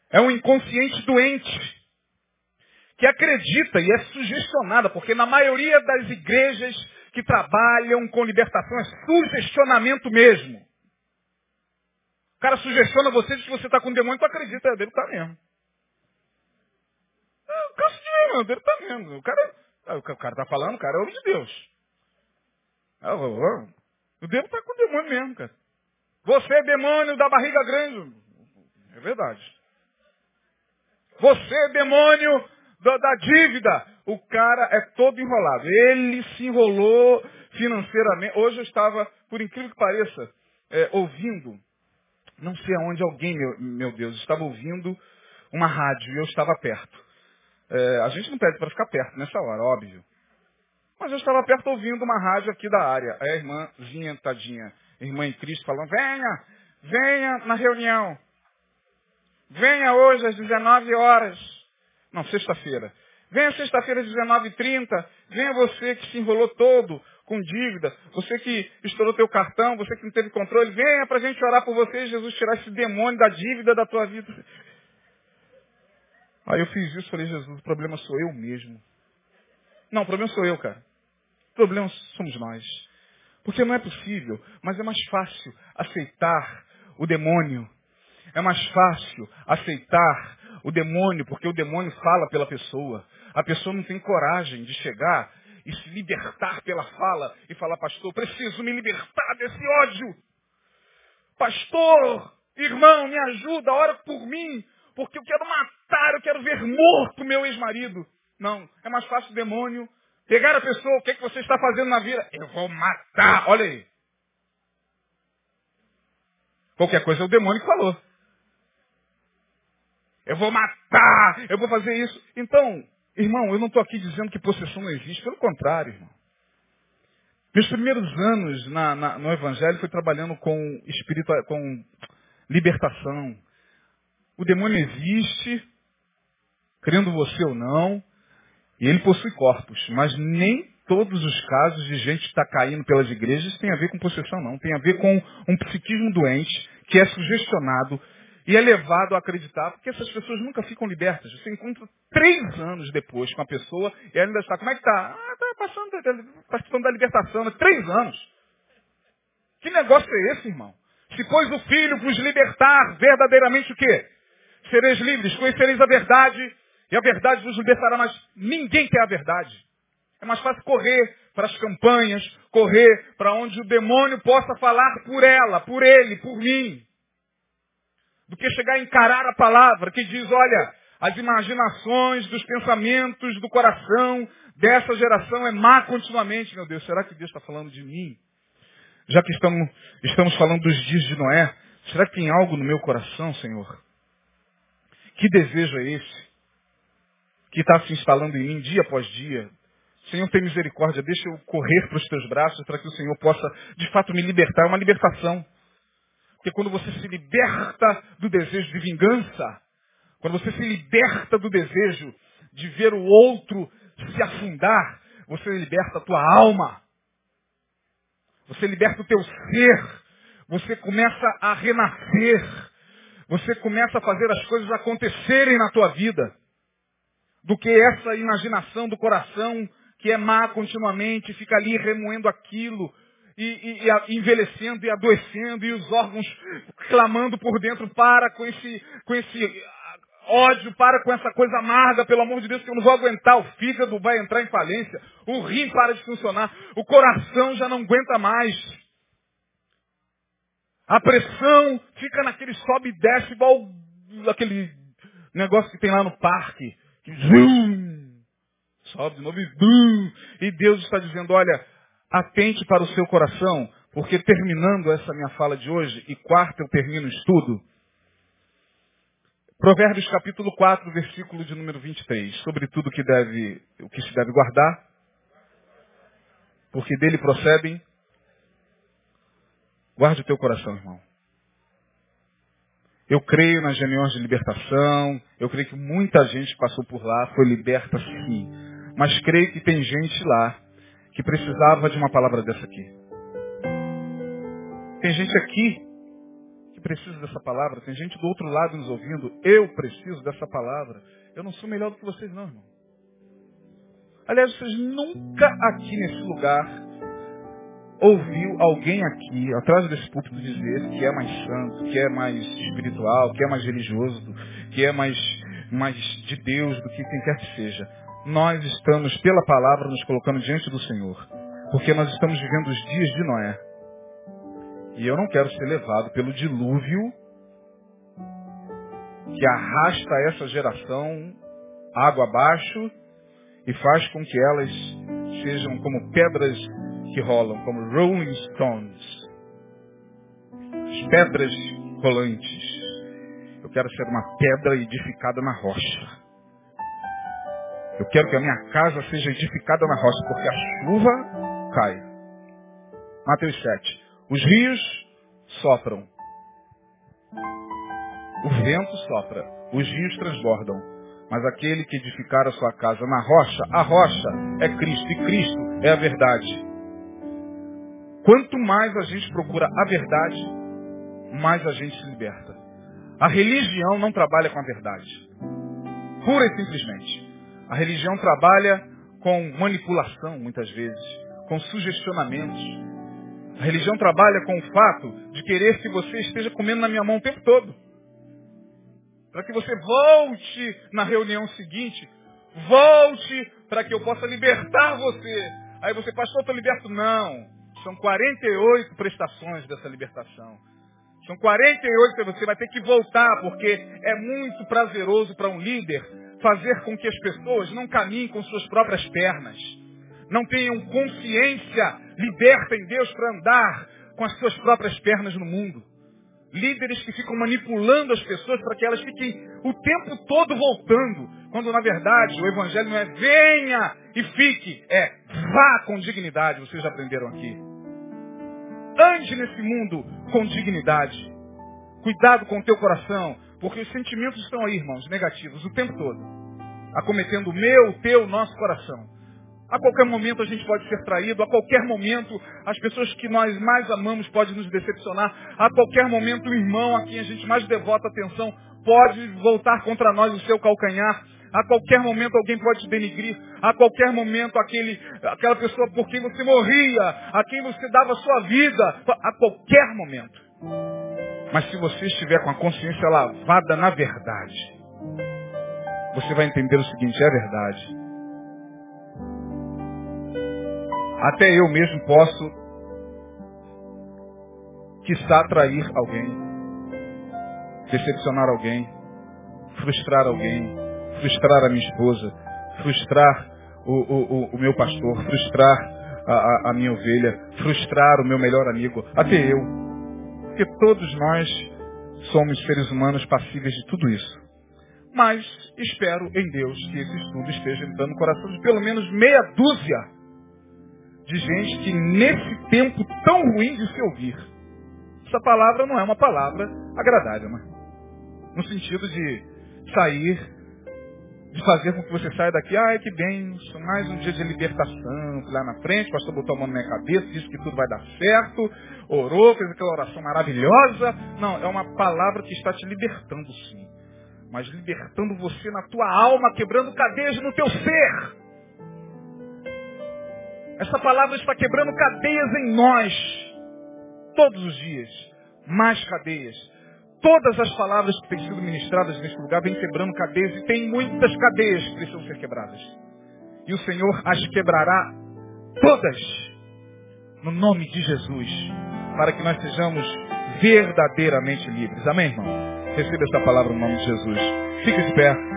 É um inconsciente doente. Que acredita e é sugestionada, porque na maioria das igrejas que trabalham com libertação é sugestionamento mesmo. O cara sugestiona você, diz que você está com um demônio, tu acredita, é dele tá mesmo. É, o cara, é dele tá mesmo. O cara, o cara tá falando, o cara é homem de Deus. Ah, o devo está com o demônio mesmo, cara. Você é demônio da barriga grande. É verdade. Você é demônio da, da dívida. O cara é todo enrolado. Ele se enrolou financeiramente. Hoje eu estava, por incrível que pareça, é, ouvindo, não sei aonde alguém, meu, meu, Deus, estava ouvindo uma rádio e eu estava perto. É, a gente não pede para ficar perto nessa hora, óbvio. Mas eu estava perto ouvindo uma rádio aqui da área. Aí a irmãzinha, tadinha, irmã em Cristo, falando, venha, venha na reunião. Venha hoje às 19 horas. Não, sexta-feira. Venha sexta-feira às 19h30. Venha você que se enrolou todo com dívida. Você que estourou teu cartão, você que não teve controle. Venha para a gente orar por você, Jesus, tirar esse demônio da dívida da tua vida. Aí eu fiz isso, falei, Jesus, o problema sou eu mesmo. Não, o problema sou eu, cara. O problema somos nós. Porque não é possível, mas é mais fácil aceitar o demônio. É mais fácil aceitar o demônio, porque o demônio fala pela pessoa. A pessoa não tem coragem de chegar e se libertar pela fala e falar, pastor, preciso me libertar desse ódio. Pastor, irmão, me ajuda, ora por mim, porque eu quero matar, eu quero ver morto meu ex-marido. Não, é mais fácil o demônio pegar a pessoa, o que, é que você está fazendo na vida? Eu vou matar, olha aí. Qualquer coisa é o demônio que falou. Eu vou matar, eu vou fazer isso. Então, irmão, eu não estou aqui dizendo que possessão não existe, pelo contrário, irmão. Meus primeiros anos na, na, no Evangelho foi trabalhando com espírito, com libertação. O demônio existe, crendo você ou não. E ele possui corpos, mas nem todos os casos de gente que está caindo pelas igrejas tem a ver com possessão, não. Tem a ver com um psiquismo doente que é sugestionado e é levado a acreditar, porque essas pessoas nunca ficam libertas. Você encontra três anos depois com a pessoa e ela ainda está, como é que está? Ah, está passando, tá participando da libertação, né? três anos. Que negócio é esse, irmão? Se pois o Filho vos libertar, verdadeiramente o quê? Sereis livres, conhecereis a verdade e a verdade vos libertará, mas ninguém quer a verdade. É mais fácil correr para as campanhas, correr para onde o demônio possa falar por ela, por ele, por mim. Do que chegar a encarar a palavra que diz, olha, as imaginações dos pensamentos do coração dessa geração é má continuamente. Meu Deus, será que Deus está falando de mim? Já que estamos, estamos falando dos dias de Noé, será que tem algo no meu coração, Senhor? Que desejo é esse? Que está se instalando em mim dia após dia. Senhor, tem misericórdia, deixa eu correr para os teus braços para que o Senhor possa, de fato, me libertar. É uma libertação. Porque quando você se liberta do desejo de vingança, quando você se liberta do desejo de ver o outro se afundar, você liberta a tua alma. Você liberta o teu ser. Você começa a renascer. Você começa a fazer as coisas acontecerem na tua vida do que essa imaginação do coração que é má continuamente, fica ali remoendo aquilo, e, e, e, envelhecendo e adoecendo, e os órgãos clamando por dentro, para com esse, com esse ódio, para com essa coisa amarga, pelo amor de Deus, que eu não vou aguentar, o fígado vai entrar em falência, o rim para de funcionar, o coração já não aguenta mais. A pressão fica naquele sobe e desce, igual aquele negócio que tem lá no parque. Zum, sobe de novo e bum. E Deus está dizendo, olha, atente para o seu coração, porque terminando essa minha fala de hoje, e quarta eu termino o estudo, Provérbios capítulo 4, versículo de número 23, sobre tudo que deve, o que se deve guardar, porque dele procedem. Guarde o teu coração, irmão. Eu creio nas reuniões de libertação, eu creio que muita gente passou por lá, foi liberta sim. Mas creio que tem gente lá que precisava de uma palavra dessa aqui. Tem gente aqui que precisa dessa palavra, tem gente do outro lado nos ouvindo. Eu preciso dessa palavra. Eu não sou melhor do que vocês, não, irmão. Aliás, vocês nunca aqui nesse lugar ouviu alguém aqui, atrás desse púlpito, dizer que é mais santo, que é mais espiritual, que é mais religioso, que é mais, mais de Deus do que quem quer que seja. Nós estamos, pela palavra, nos colocando diante do Senhor. Porque nós estamos vivendo os dias de Noé. E eu não quero ser levado pelo dilúvio que arrasta essa geração água abaixo e faz com que elas sejam como pedras que rolam, como rolling stones. As pedras rolantes. Eu quero ser uma pedra edificada na rocha. Eu quero que a minha casa seja edificada na rocha, porque a chuva cai. Mateus 7. Os rios sopram. O vento sopra. Os rios transbordam. Mas aquele que edificar a sua casa na rocha, a rocha é Cristo e Cristo é a verdade. Quanto mais a gente procura a verdade, mais a gente se liberta. A religião não trabalha com a verdade. Pura e simplesmente. A religião trabalha com manipulação, muitas vezes, com sugestionamentos. A religião trabalha com o fato de querer que você esteja comendo na minha mão o tempo todo. Para que você volte na reunião seguinte, volte para que eu possa libertar você. Aí você, pastor, estou liberto. Não. São 48 prestações dessa libertação. São 48 que você vai ter que voltar, porque é muito prazeroso para um líder fazer com que as pessoas não caminhem com suas próprias pernas. Não tenham consciência liberta em Deus para andar com as suas próprias pernas no mundo. Líderes que ficam manipulando as pessoas para que elas fiquem o tempo todo voltando. Quando na verdade o evangelho não é venha e fique, é vá com dignidade. Vocês já aprenderam aqui. Ande nesse mundo com dignidade. Cuidado com o teu coração, porque os sentimentos estão aí, irmãos, negativos, o tempo todo. Acometendo o meu, o teu, o nosso coração. A qualquer momento a gente pode ser traído, a qualquer momento as pessoas que nós mais amamos podem nos decepcionar, a qualquer momento o irmão a quem a gente mais devota atenção pode voltar contra nós o seu calcanhar. A qualquer momento alguém pode te denigrir. A qualquer momento aquele, aquela pessoa por quem você morria, a quem você dava sua vida. A qualquer momento. Mas se você estiver com a consciência lavada na verdade, você vai entender o seguinte, é verdade. Até eu mesmo posso, quiçá atrair alguém, decepcionar alguém, frustrar alguém, frustrar a minha esposa, frustrar o, o, o meu pastor, frustrar a, a, a minha ovelha, frustrar o meu melhor amigo, até eu. Porque todos nós somos seres humanos passíveis de tudo isso. Mas espero em Deus que esse estudo esteja entrando no coração de pelo menos meia dúzia de gente que nesse tempo tão ruim de se ouvir, essa palavra não é uma palavra agradável, mas no sentido de sair de fazer com que você saia daqui, ai que bem, mais um dia de libertação, lá na frente, o pastor botou a mão na minha cabeça, disse que tudo vai dar certo, orou, fez aquela oração maravilhosa. Não, é uma palavra que está te libertando sim. Mas libertando você na tua alma, quebrando cadeias no teu ser. Essa palavra está quebrando cadeias em nós. Todos os dias. Mais cadeias Todas as palavras que têm sido ministradas neste lugar vêm quebrando cadeias e tem muitas cadeias que precisam ser quebradas. E o Senhor as quebrará todas no nome de Jesus, para que nós sejamos verdadeiramente livres. Amém, irmão? Receba essa palavra no nome de Jesus. Fique de pé.